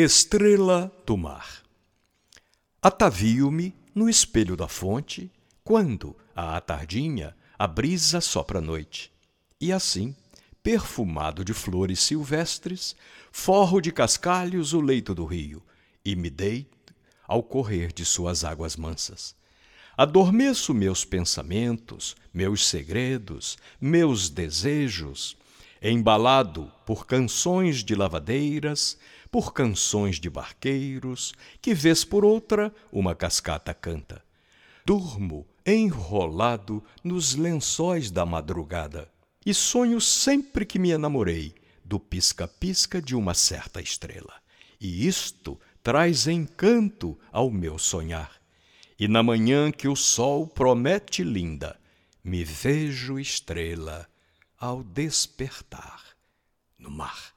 Estrela do Mar Atavio-me no espelho da fonte, quando, à tardinha, a brisa sopra a noite. E assim, perfumado de flores silvestres, forro de cascalhos o leito do rio, e me deito ao correr de suas águas mansas. Adormeço meus pensamentos, meus segredos, meus desejos, embalado por canções de lavadeiras, por canções de barqueiros, que vez por outra uma cascata canta. Durmo enrolado nos lençóis da madrugada e sonho sempre que me enamorei do pisca-pisca de uma certa estrela. E isto traz encanto ao meu sonhar. E na manhã que o sol promete linda, me vejo estrela ao despertar no mar.